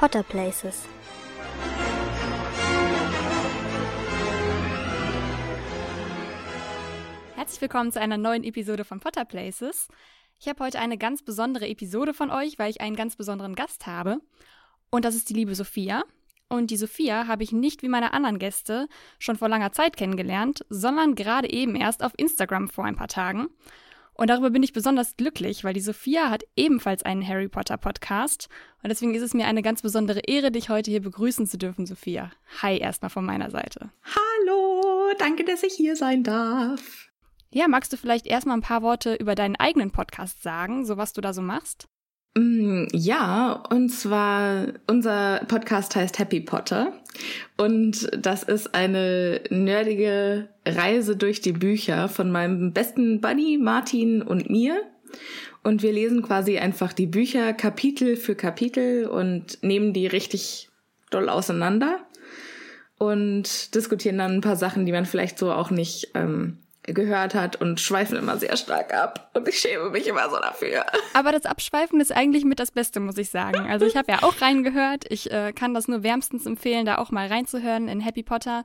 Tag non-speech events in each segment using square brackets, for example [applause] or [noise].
Potter Places. Herzlich willkommen zu einer neuen Episode von Potter Places. Ich habe heute eine ganz besondere Episode von euch, weil ich einen ganz besonderen Gast habe. Und das ist die liebe Sophia. Und die Sophia habe ich nicht wie meine anderen Gäste schon vor langer Zeit kennengelernt, sondern gerade eben erst auf Instagram vor ein paar Tagen. Und darüber bin ich besonders glücklich, weil die Sophia hat ebenfalls einen Harry Potter Podcast. Und deswegen ist es mir eine ganz besondere Ehre, dich heute hier begrüßen zu dürfen, Sophia. Hi erstmal von meiner Seite. Hallo, danke, dass ich hier sein darf. Ja, magst du vielleicht erstmal ein paar Worte über deinen eigenen Podcast sagen, so was du da so machst? Mm, ja, und zwar unser Podcast heißt Happy Potter und das ist eine nerdige Reise durch die Bücher von meinem besten Buddy Martin und mir. Und wir lesen quasi einfach die Bücher Kapitel für Kapitel und nehmen die richtig doll auseinander und diskutieren dann ein paar Sachen, die man vielleicht so auch nicht ähm, gehört hat und schweifen immer sehr stark ab. Und ich schäme mich immer so dafür. [laughs] Aber das Abschweifen ist eigentlich mit das Beste, muss ich sagen. Also ich habe ja auch reingehört. Ich äh, kann das nur wärmstens empfehlen, da auch mal reinzuhören in Happy Potter.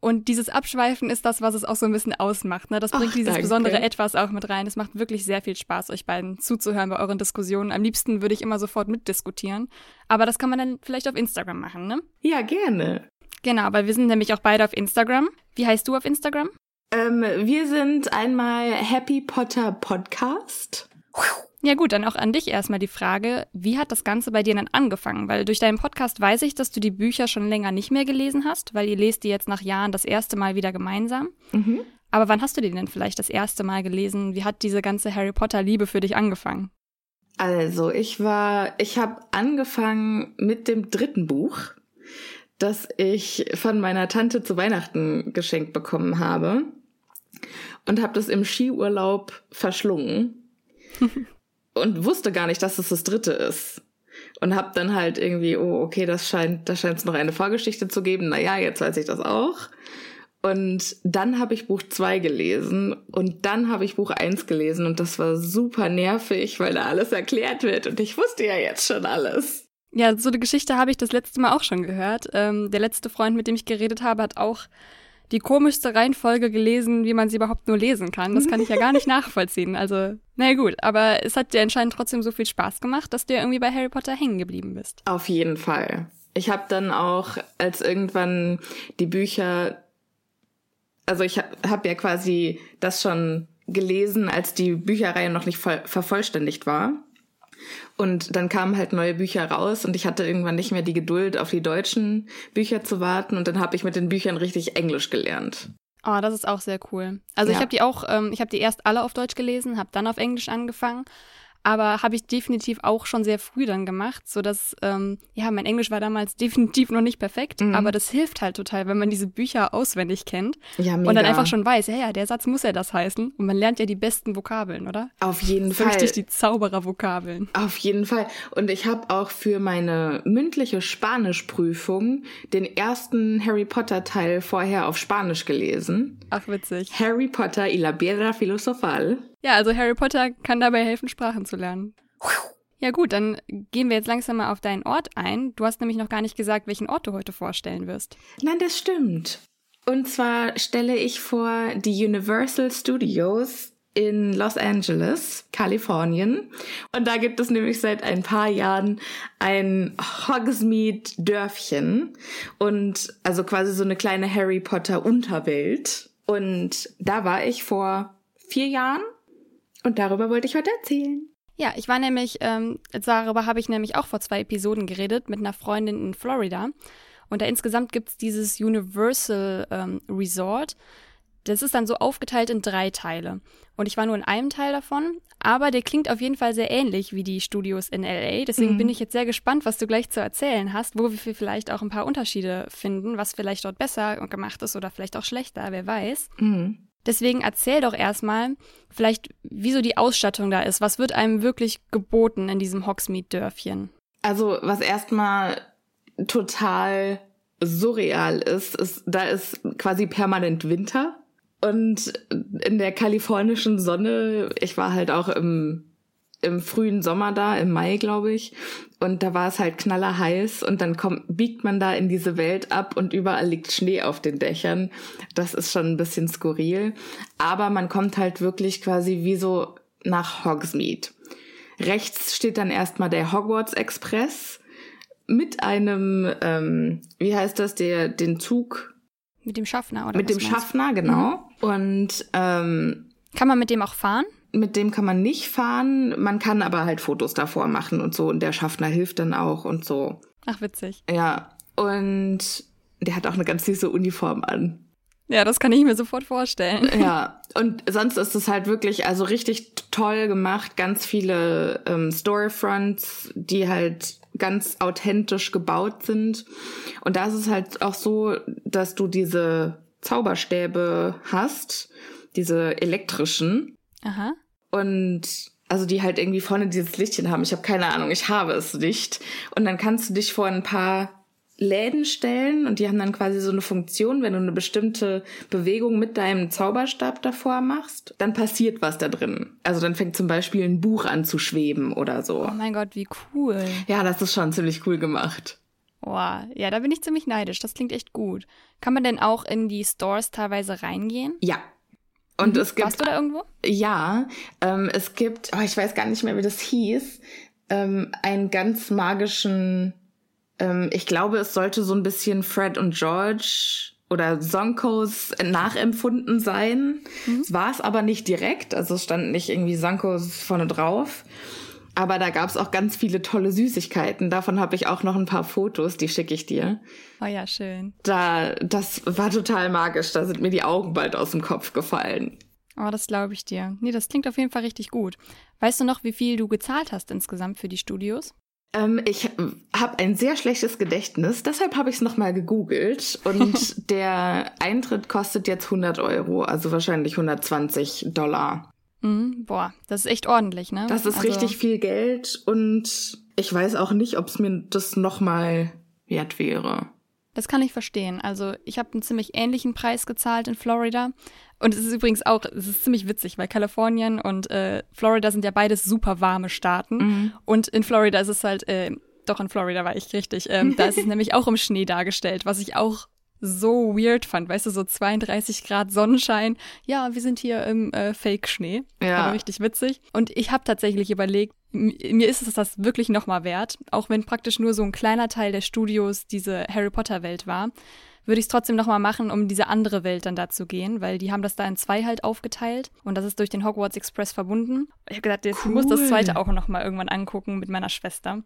Und dieses Abschweifen ist das, was es auch so ein bisschen ausmacht. Ne? Das bringt Ach, dieses danke. besondere Etwas auch mit rein. Es macht wirklich sehr viel Spaß, euch beiden zuzuhören bei euren Diskussionen. Am liebsten würde ich immer sofort mitdiskutieren. Aber das kann man dann vielleicht auf Instagram machen, ne? Ja, gerne. Genau, weil wir sind nämlich auch beide auf Instagram. Wie heißt du auf Instagram? Ähm, wir sind einmal Happy Potter Podcast. Ja gut, dann auch an dich erstmal die Frage, wie hat das Ganze bei dir denn angefangen? Weil durch deinen Podcast weiß ich, dass du die Bücher schon länger nicht mehr gelesen hast, weil ihr lest die jetzt nach Jahren das erste Mal wieder gemeinsam. Mhm. Aber wann hast du die denn vielleicht das erste Mal gelesen? Wie hat diese ganze Harry Potter Liebe für dich angefangen? Also, ich war, ich habe angefangen mit dem dritten Buch das ich von meiner Tante zu Weihnachten geschenkt bekommen habe und habe das im Skiurlaub verschlungen [laughs] und wusste gar nicht, dass es das dritte ist. Und habe dann halt irgendwie, oh, okay, das scheint, da scheint es noch eine Vorgeschichte zu geben. Naja, jetzt weiß ich das auch. Und dann habe ich Buch zwei gelesen und dann habe ich Buch eins gelesen und das war super nervig, weil da alles erklärt wird und ich wusste ja jetzt schon alles. Ja, so eine Geschichte habe ich das letzte Mal auch schon gehört. Ähm, der letzte Freund, mit dem ich geredet habe, hat auch die komischste Reihenfolge gelesen, wie man sie überhaupt nur lesen kann. Das kann ich ja gar nicht [laughs] nachvollziehen. Also, naja gut, aber es hat dir anscheinend trotzdem so viel Spaß gemacht, dass du irgendwie bei Harry Potter hängen geblieben bist. Auf jeden Fall. Ich habe dann auch, als irgendwann die Bücher, also ich habe hab ja quasi das schon gelesen, als die Bücherreihe noch nicht voll, vervollständigt war. Und dann kamen halt neue Bücher raus und ich hatte irgendwann nicht mehr die Geduld, auf die deutschen Bücher zu warten. Und dann habe ich mit den Büchern richtig Englisch gelernt. Oh, das ist auch sehr cool. Also ja. ich habe die auch, ähm, ich habe die erst alle auf Deutsch gelesen, habe dann auf Englisch angefangen aber habe ich definitiv auch schon sehr früh dann gemacht, so dass ähm, ja mein Englisch war damals [laughs] definitiv noch nicht perfekt, mhm. aber das hilft halt total, wenn man diese Bücher auswendig kennt ja, mega. und dann einfach schon weiß, ja ja, der Satz muss ja das heißen und man lernt ja die besten Vokabeln, oder? Auf jeden Fall. Richtig die Zauberer-Vokabeln. Auf jeden Fall. Und ich habe auch für meine mündliche Spanischprüfung den ersten Harry Potter Teil vorher auf Spanisch gelesen. Ach witzig. Harry Potter y la Piedra Filosofal. Ja, also Harry Potter kann dabei helfen, Sprachen zu lernen. Ja gut, dann gehen wir jetzt langsam mal auf deinen Ort ein. Du hast nämlich noch gar nicht gesagt, welchen Ort du heute vorstellen wirst. Nein, das stimmt. Und zwar stelle ich vor die Universal Studios in Los Angeles, Kalifornien. Und da gibt es nämlich seit ein paar Jahren ein Hogsmeade-Dörfchen und also quasi so eine kleine Harry Potter Unterwelt. Und da war ich vor vier Jahren und darüber wollte ich heute erzählen. Ja, ich war nämlich, ähm, darüber habe ich nämlich auch vor zwei Episoden geredet mit einer Freundin in Florida. Und da insgesamt gibt's dieses Universal ähm, Resort. Das ist dann so aufgeteilt in drei Teile. Und ich war nur in einem Teil davon, aber der klingt auf jeden Fall sehr ähnlich wie die Studios in LA. Deswegen mhm. bin ich jetzt sehr gespannt, was du gleich zu erzählen hast, wo wir vielleicht auch ein paar Unterschiede finden, was vielleicht dort besser gemacht ist oder vielleicht auch schlechter, wer weiß. Mhm. Deswegen erzähl doch erstmal vielleicht, wieso die Ausstattung da ist. Was wird einem wirklich geboten in diesem Hogsmeade-Dörfchen? Also, was erstmal total surreal ist, ist, da ist quasi permanent Winter. Und in der kalifornischen Sonne, ich war halt auch im im frühen Sommer da, im Mai, glaube ich. Und da war es halt knallerheiß und dann kommt, biegt man da in diese Welt ab und überall liegt Schnee auf den Dächern. Das ist schon ein bisschen skurril. Aber man kommt halt wirklich quasi wie so nach Hogsmeade. Rechts steht dann erstmal der Hogwarts Express mit einem, ähm, wie heißt das, der, den Zug. Mit dem Schaffner, oder? Mit dem Schaffner, genau. Mhm. Und ähm, kann man mit dem auch fahren? Mit dem kann man nicht fahren, man kann aber halt Fotos davor machen und so und der Schaffner hilft dann auch und so. Ach, witzig. Ja, und der hat auch eine ganz süße Uniform an. Ja, das kann ich mir sofort vorstellen. Ja, [laughs] und sonst ist es halt wirklich also richtig toll gemacht, ganz viele ähm, Storefronts, die halt ganz authentisch gebaut sind. Und da ist es halt auch so, dass du diese Zauberstäbe hast, diese elektrischen. Aha. Und also die halt irgendwie vorne dieses Lichtchen haben. Ich habe keine Ahnung, ich habe es nicht. Und dann kannst du dich vor ein paar Läden stellen und die haben dann quasi so eine Funktion, wenn du eine bestimmte Bewegung mit deinem Zauberstab davor machst, dann passiert was da drin. Also dann fängt zum Beispiel ein Buch an zu schweben oder so. Oh mein Gott, wie cool. Ja, das ist schon ziemlich cool gemacht. Boah, ja, da bin ich ziemlich neidisch. Das klingt echt gut. Kann man denn auch in die Stores teilweise reingehen? Ja, und mhm. es gibt. Warst du da irgendwo? Ja, ähm, es gibt, oh, ich weiß gar nicht mehr, wie das hieß, ähm, einen ganz magischen, ähm, ich glaube, es sollte so ein bisschen Fred und George oder Sonkos nachempfunden sein. Mhm. War es aber nicht direkt, also es stand nicht irgendwie Sonkos vorne drauf. Aber da gab es auch ganz viele tolle Süßigkeiten. Davon habe ich auch noch ein paar Fotos, die schicke ich dir. Oh ja, schön. Da, das war total magisch. Da sind mir die Augen bald aus dem Kopf gefallen. Oh, das glaube ich dir. Nee, das klingt auf jeden Fall richtig gut. Weißt du noch, wie viel du gezahlt hast insgesamt für die Studios? Ähm, ich habe ein sehr schlechtes Gedächtnis, deshalb habe ich es nochmal gegoogelt und [laughs] der Eintritt kostet jetzt 100 Euro, also wahrscheinlich 120 Dollar. Mhm, boah, das ist echt ordentlich, ne? Das ist also, richtig viel Geld und ich weiß auch nicht, ob es mir das nochmal wert wäre. Das kann ich verstehen. Also ich habe einen ziemlich ähnlichen Preis gezahlt in Florida. Und es ist übrigens auch, es ist ziemlich witzig, weil Kalifornien und äh, Florida sind ja beides super warme Staaten. Mhm. Und in Florida ist es halt, äh, doch in Florida war ich richtig, ähm, da ist es [laughs] nämlich auch im Schnee dargestellt, was ich auch so weird fand, weißt du, so 32 Grad Sonnenschein. Ja, wir sind hier im äh, Fake-Schnee. Ja. Aber richtig witzig. Und ich habe tatsächlich überlegt, mir ist es das wirklich nochmal wert, auch wenn praktisch nur so ein kleiner Teil der Studios diese Harry Potter-Welt war, würde ich es trotzdem nochmal machen, um diese andere Welt dann da zu gehen, weil die haben das da in zwei halt aufgeteilt und das ist durch den Hogwarts Express verbunden. Ich habe gedacht, jetzt cool. muss das zweite auch nochmal irgendwann angucken mit meiner Schwester.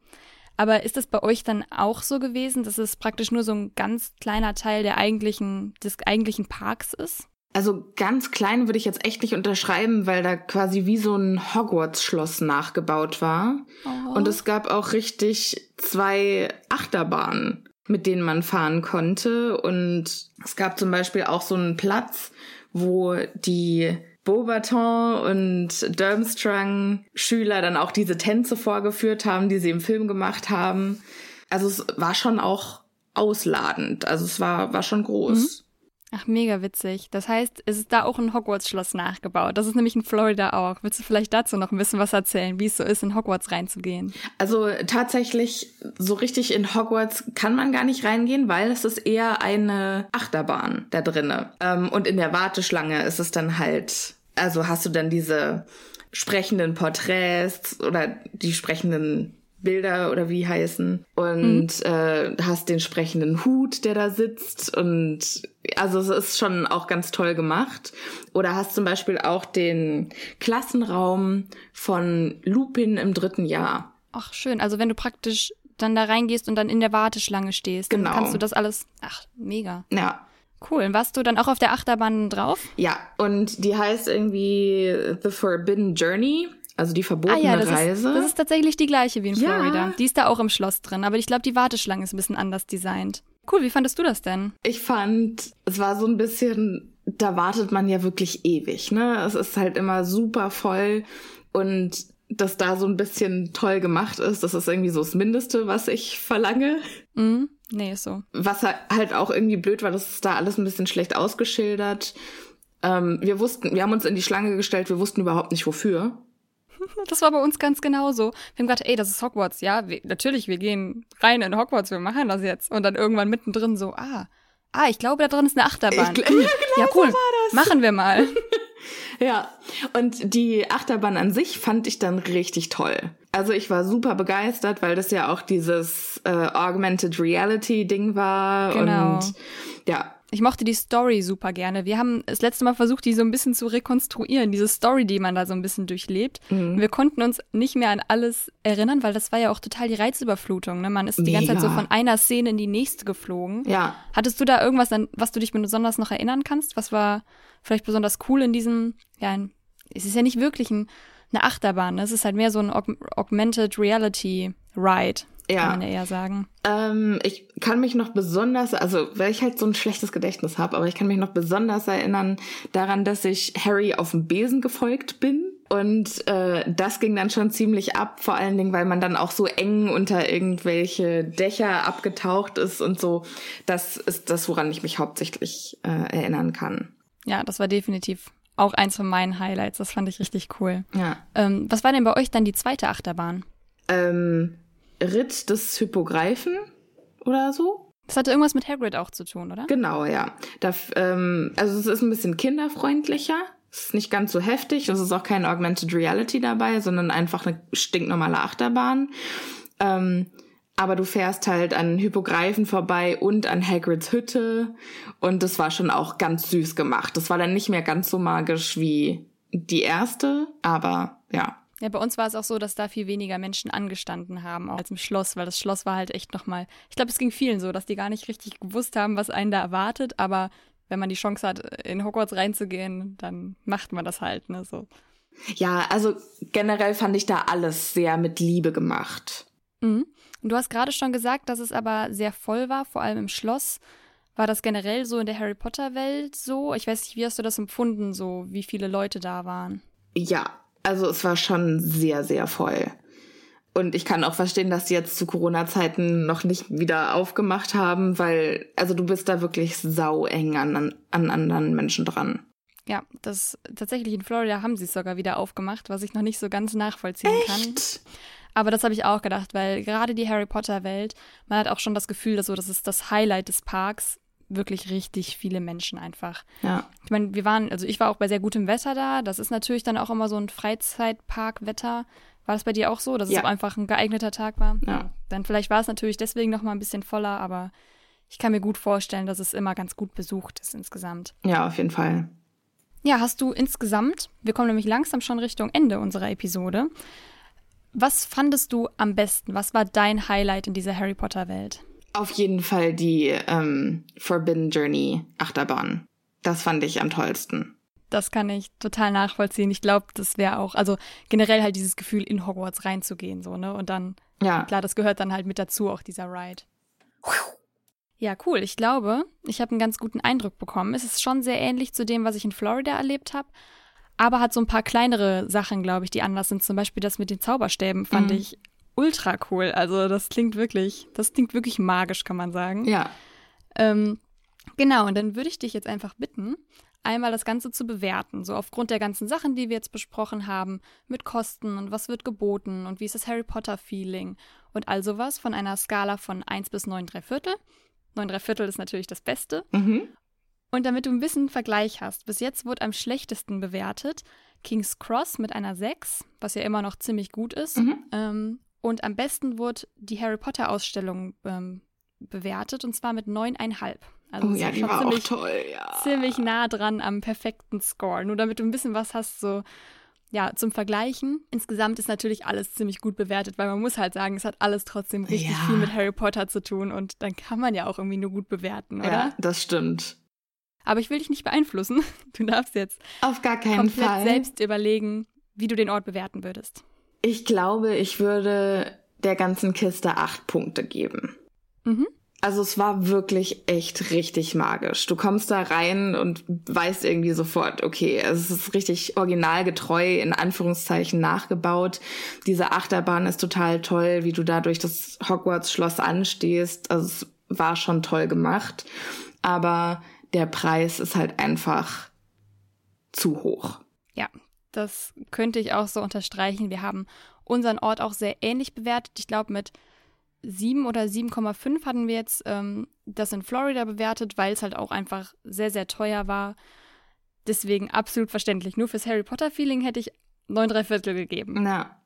Aber ist das bei euch dann auch so gewesen, dass es praktisch nur so ein ganz kleiner Teil der eigentlichen, des eigentlichen Parks ist? Also ganz klein würde ich jetzt echt nicht unterschreiben, weil da quasi wie so ein Hogwarts-Schloss nachgebaut war. Oh. Und es gab auch richtig zwei Achterbahnen, mit denen man fahren konnte. Und es gab zum Beispiel auch so einen Platz, wo die Beaubaton und Durmstrang Schüler dann auch diese Tänze vorgeführt haben, die sie im Film gemacht haben. Also es war schon auch ausladend. Also es war, war schon groß. Mhm. Ach, mega witzig. Das heißt, es ist da auch ein Hogwarts-Schloss nachgebaut. Das ist nämlich in Florida auch. Willst du vielleicht dazu noch ein bisschen was erzählen, wie es so ist, in Hogwarts reinzugehen? Also tatsächlich, so richtig in Hogwarts kann man gar nicht reingehen, weil es ist eher eine Achterbahn da drinne. Ähm, und in der Warteschlange ist es dann halt, also hast du dann diese sprechenden Porträts oder die sprechenden Bilder oder wie heißen und mhm. äh, hast den sprechenden Hut, der da sitzt und also es ist schon auch ganz toll gemacht. Oder hast zum Beispiel auch den Klassenraum von Lupin im dritten Jahr. Ach schön, also wenn du praktisch dann da reingehst und dann in der Warteschlange stehst, genau. dann kannst du das alles. Ach mega. Ja. Cool. Und warst du dann auch auf der Achterbahn drauf? Ja, und die heißt irgendwie The Forbidden Journey. Also die verbotene ah, ja, das Reise. Ist, das ist tatsächlich die gleiche wie in ja. Florida. Die ist da auch im Schloss drin, aber ich glaube, die Warteschlange ist ein bisschen anders designt. Cool, wie fandest du das denn? Ich fand, es war so ein bisschen, da wartet man ja wirklich ewig, ne? Es ist halt immer super voll und dass da so ein bisschen toll gemacht ist, das ist irgendwie so das Mindeste, was ich verlange. Mhm. Nee, ist so. Was halt auch irgendwie blöd war, das ist da alles ein bisschen schlecht ausgeschildert. Ähm, wir wussten, wir haben uns in die Schlange gestellt, wir wussten überhaupt nicht wofür. [laughs] Das war bei uns ganz genauso. Wir haben gedacht, ey, das ist Hogwarts. Ja, wir, natürlich, wir gehen rein in Hogwarts, wir machen das jetzt. Und dann irgendwann mittendrin so, ah, ah, ich glaube, da drin ist eine Achterbahn. Ich, [laughs] ja, genau ja, cool. So machen wir mal. [laughs] ja, und die Achterbahn an sich fand ich dann richtig toll. Also ich war super begeistert, weil das ja auch dieses äh, Augmented Reality Ding war. Genau. Und ja, ich mochte die Story super gerne. Wir haben das letzte Mal versucht, die so ein bisschen zu rekonstruieren, diese Story, die man da so ein bisschen durchlebt. Mhm. Wir konnten uns nicht mehr an alles erinnern, weil das war ja auch total die Reizüberflutung. Ne? Man ist Mega. die ganze Zeit so von einer Szene in die nächste geflogen. Ja. Hattest du da irgendwas, an was du dich besonders noch erinnern kannst? Was war vielleicht besonders cool in diesem, ja, ein, es ist ja nicht wirklich ein, eine Achterbahn, ne? es ist halt mehr so ein Aug Augmented Reality Ride ja. kann man ja eher sagen. Ähm, ich kann mich noch besonders, also weil ich halt so ein schlechtes Gedächtnis habe, aber ich kann mich noch besonders erinnern daran, dass ich Harry auf dem Besen gefolgt bin. Und äh, das ging dann schon ziemlich ab, vor allen Dingen, weil man dann auch so eng unter irgendwelche Dächer abgetaucht ist und so. Das ist das, woran ich mich hauptsächlich äh, erinnern kann. Ja, das war definitiv auch eins von meinen Highlights. Das fand ich richtig cool. Ja. Ähm, was war denn bei euch dann die zweite Achterbahn? Ähm, Ritt des Hypogreifen oder so. Das hatte irgendwas mit Hagrid auch zu tun, oder? Genau, ja. Da, ähm, also es ist ein bisschen kinderfreundlicher. Es ist nicht ganz so heftig. Es ist auch keine Augmented Reality dabei, sondern einfach eine stinknormale Achterbahn. Ähm, aber du fährst halt an Hypogreifen vorbei und an Hagrids Hütte. Und das war schon auch ganz süß gemacht. Das war dann nicht mehr ganz so magisch wie die erste, aber ja. Ja, bei uns war es auch so, dass da viel weniger Menschen angestanden haben als im Schloss, weil das Schloss war halt echt nochmal. Ich glaube, es ging vielen so, dass die gar nicht richtig gewusst haben, was einen da erwartet, aber wenn man die Chance hat, in Hogwarts reinzugehen, dann macht man das halt, ne, so. Ja, also generell fand ich da alles sehr mit Liebe gemacht. Mhm. Und du hast gerade schon gesagt, dass es aber sehr voll war, vor allem im Schloss. War das generell so in der Harry Potter Welt so? Ich weiß nicht, wie hast du das empfunden, so wie viele Leute da waren? Ja, also es war schon sehr, sehr voll. Und ich kann auch verstehen, dass die jetzt zu Corona-Zeiten noch nicht wieder aufgemacht haben, weil, also du bist da wirklich sau eng an, an anderen Menschen dran. Ja, das tatsächlich in Florida haben sie es sogar wieder aufgemacht, was ich noch nicht so ganz nachvollziehen Echt? kann. Aber das habe ich auch gedacht, weil gerade die Harry Potter Welt, man hat auch schon das Gefühl, dass so, das ist das Highlight des Parks wirklich richtig viele Menschen einfach. Ja. Ich meine, wir waren, also ich war auch bei sehr gutem Wetter da. Das ist natürlich dann auch immer so ein Freizeitparkwetter. War das bei dir auch so, dass ja. es einfach ein geeigneter Tag war? Ja. Dann vielleicht war es natürlich deswegen noch mal ein bisschen voller, aber ich kann mir gut vorstellen, dass es immer ganz gut besucht ist insgesamt. Ja, auf jeden Fall. Ja, hast du insgesamt, wir kommen nämlich langsam schon Richtung Ende unserer Episode. Was fandest du am besten? Was war dein Highlight in dieser Harry Potter Welt? Auf jeden Fall die ähm, Forbidden Journey Achterbahn. Das fand ich am tollsten. Das kann ich total nachvollziehen. Ich glaube, das wäre auch, also generell halt dieses Gefühl, in Hogwarts reinzugehen, so, ne? Und dann, ja. klar, das gehört dann halt mit dazu, auch dieser Ride. Ja, cool. Ich glaube, ich habe einen ganz guten Eindruck bekommen. Es ist schon sehr ähnlich zu dem, was ich in Florida erlebt habe, aber hat so ein paar kleinere Sachen, glaube ich, die anders sind. Zum Beispiel das mit den Zauberstäben fand mhm. ich ultra cool. Also das klingt wirklich, das klingt wirklich magisch, kann man sagen. Ja. Ähm, genau, und dann würde ich dich jetzt einfach bitten, einmal das Ganze zu bewerten. So aufgrund der ganzen Sachen, die wir jetzt besprochen haben, mit Kosten und was wird geboten und wie ist das Harry Potter-Feeling und all sowas von einer Skala von 1 bis 9 3 Viertel. 9 3 Viertel ist natürlich das Beste. Mhm. Und damit du ein bisschen Vergleich hast, bis jetzt wurde am schlechtesten bewertet King's Cross mit einer 6, was ja immer noch ziemlich gut ist. Mhm. Ähm, und am besten wurde die Harry Potter Ausstellung ähm, bewertet und zwar mit neuneinhalb. Also oh, ja, die war ziemlich, auch toll, ja. ziemlich nah dran am perfekten Score. Nur damit du ein bisschen was hast, so ja, zum Vergleichen. Insgesamt ist natürlich alles ziemlich gut bewertet, weil man muss halt sagen, es hat alles trotzdem richtig ja. viel mit Harry Potter zu tun und dann kann man ja auch irgendwie nur gut bewerten, oder? Ja, das stimmt. Aber ich will dich nicht beeinflussen. [laughs] Du darfst jetzt auf gar keinen komplett Fall selbst überlegen, wie du den Ort bewerten würdest. Ich glaube, ich würde der ganzen Kiste acht Punkte geben. Mhm. Also es war wirklich echt richtig magisch. Du kommst da rein und weißt irgendwie sofort, okay, es ist richtig originalgetreu, in Anführungszeichen nachgebaut. Diese Achterbahn ist total toll, wie du da durch das Hogwarts-Schloss anstehst. Also es war schon toll gemacht. Aber der Preis ist halt einfach zu hoch. Ja, Das könnte ich auch so unterstreichen. Wir haben unseren Ort auch sehr ähnlich bewertet. Ich glaube, mit 7 oder 7,5 hatten wir jetzt ähm, das in Florida bewertet, weil es halt auch einfach sehr, sehr teuer war. Deswegen absolut verständlich. Nur fürs Harry Potter-Feeling hätte ich 9 3 Viertel gegeben. Na.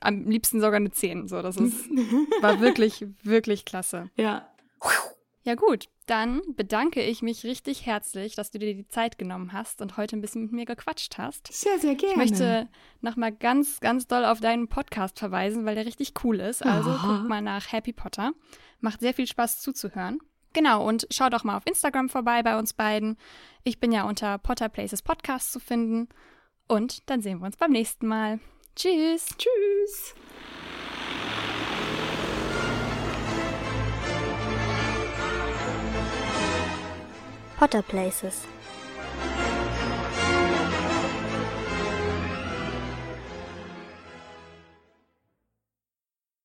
Am liebsten sogar eine 10. So, das ist, [laughs] war wirklich, wirklich klasse. Ja. Ja gut, dann bedanke ich mich richtig herzlich, dass du dir die Zeit genommen hast und heute ein bisschen mit mir gequatscht hast. Sehr, sehr gerne. Ich möchte nochmal ganz, ganz doll auf deinen Podcast verweisen, weil der richtig cool ist. Also Oh. guck mal nach Happy Potter. Macht sehr viel Spaß zuzuhören. Genau, und schau doch mal auf Instagram vorbei bei uns beiden. Ich bin ja unter Potter Places Podcast zu finden. Und dann sehen wir uns beim nächsten Mal. Tschüss. Tschüss. Potter Places.